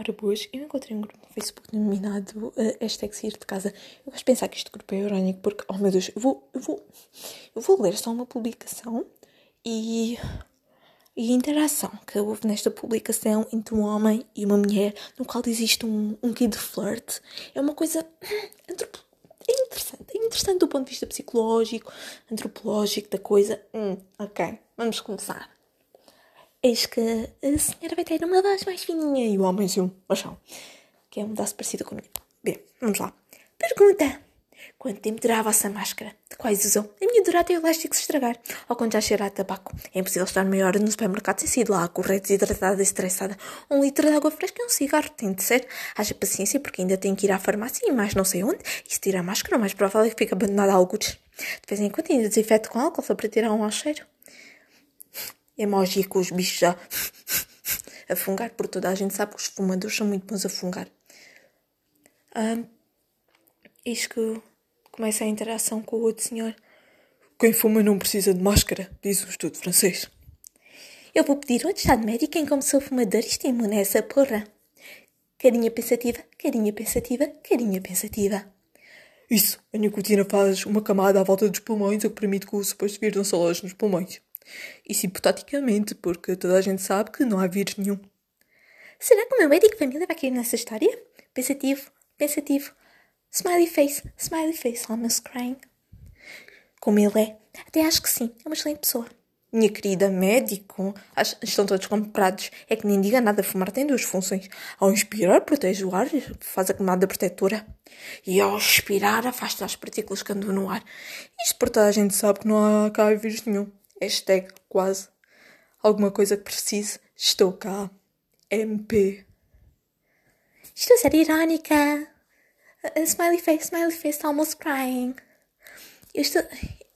Ora, boas, eu encontrei um grupo no Facebook denominado uh, sair de casa. Eu gosto de pensar que este grupo é irónico porque, oh meu Deus, eu vou, eu vou, eu vou ler só uma publicação e, e a interação que houve nesta publicação entre um homem e uma mulher, no qual existe um, um quê de flirt. É uma coisa é interessante, é interessante do ponto de vista psicológico, antropológico da coisa. Hum, ok, vamos começar. Eis que a senhora vai ter uma voz mais fininha e o homem um machão, que é um pedaço parecido com a minha. Bem, vamos lá. Pergunta. Quanto tempo durava a vossa máscara? De quais usam? A minha dura até o elástico se estragar. Ou quando já cheira a tabaco. É impossível estar meia hora no supermercado sem sair de lá, correr desidratada e estressada. Um litro de água fresca e um cigarro. Tem de ser. Haja paciência, porque ainda tenho que ir à farmácia e mais não sei onde. E se tirar a máscara, o mais provável é que fique abandonada a alguns. De vez em quando ainda desinfeto com álcool só para tirar um ao cheiro emoji com os bichos já a fungar, porque toda a gente sabe que os fumadores são muito bons a fungar. Um, eis que começa a interação com o outro senhor. Quem fuma não precisa de máscara, diz um estudo francês. Eu vou pedir ao estado médico quem começou fumador estimula essa porra. Carinha pensativa, carinha pensativa, carinha pensativa. Isso, a nicotina faz uma camada à volta dos pulmões, o que permite que o suposto vírus não se aloje nos pulmões. Isso hipoteticamente, porque toda a gente sabe que não há vírus nenhum. Será que o meu médico de família vai cair nessa história? Pensativo, pensativo. Smiley face, smiley face, almost crying. Como ele é. Até acho que sim, é uma excelente pessoa. Minha querida, médico, estão todos comprados. É que nem diga nada, fumar tem duas funções. Ao inspirar, protege o ar, faz a camada protetora. E ao expirar, afasta as partículas que andam no ar. Isto por toda a gente sabe que não há cá vírus nenhum hashtag quase, alguma coisa que precise, estou cá. MP. Estou a ser irónica. A smiley face, smiley face, almost crying. Eu estou...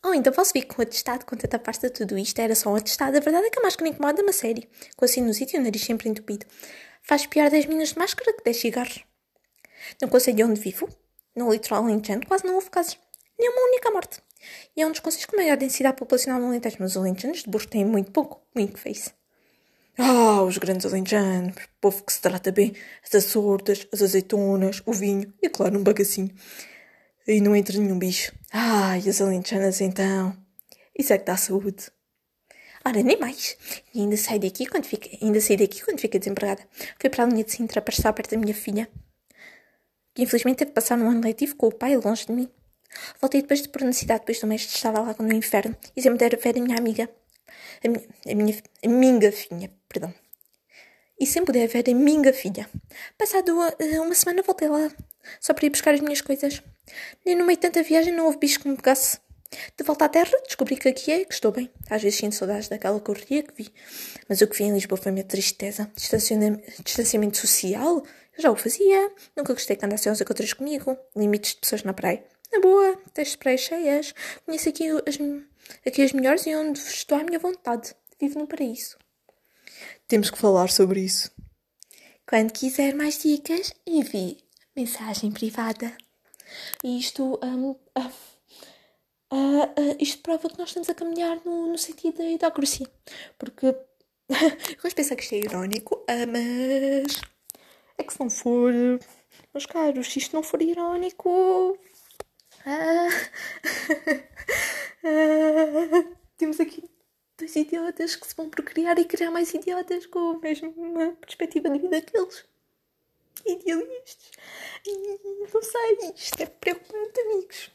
Oh, então posso vir com o atestado quando a pasta tudo isto era só um atestado. A verdade é que a máscara incomoda-me a sério. Com a sinusite e o nariz sempre entupido. Faz pior 10 minutos de máscara que 10 cigarros. Não conselho onde vivo. No litoral alentejano quase não houve casos. Nem uma única morte. E é um dos conselhos com maior densidade populacional no Alentejo, mas os alentejanos de Burro têm muito pouco, muito face. Ah, os grandes alentejanos, povo que se trata bem, as açordas, as azeitonas, o vinho e, claro, um bagacinho. Aí não entra nenhum bicho. Ah, e as alentejanas então? Isso é que dá saúde. Ora, nem mais. E ainda saí daqui quando fica, ainda saí daqui quando fiquei desempregada. Fui para a linha de Sintra para estar perto da minha filha, que infelizmente teve de passar um ano letivo com o pai longe de mim. Voltei depois de por necessidade, do mestre estava lá no inferno e sempre dera ver a minha amiga. A minha, a minha, a minha filha, perdão. E sempre puder ver a minha filha. Passado eh, uma semana voltei lá, só para ir buscar as minhas coisas. Nem no meio de tanta viagem não houve bicho que me pegasse. De volta à terra, descobri que aqui é que estou bem. Às vezes sinto saudades daquela correria que vi. Mas o que vi em Lisboa foi minha tristeza. Distanciamento social? Eu já o fazia. Nunca gostei que andassem uns a outros comigo. Limites de pessoas na praia. Na boa, tens praias cheias. Conheço aqui as, aqui as melhores e onde estou à minha vontade. Vivo no paraíso. Temos que falar sobre isso. Quando quiser mais dicas, envie mensagem privada. E isto, um, uh, uh, uh, isto prova que nós estamos a caminhar no, no sentido da idocracia. Porque de pensar que isto é irónico, mas é que se não for, meus caros, se isto não for irónico, ah, ah, temos aqui dois idiotas que se vão procriar e criar mais idiotas com a mesma perspectiva de vida que eles. Idealistas. E não sei, isto é preocupante, amigos.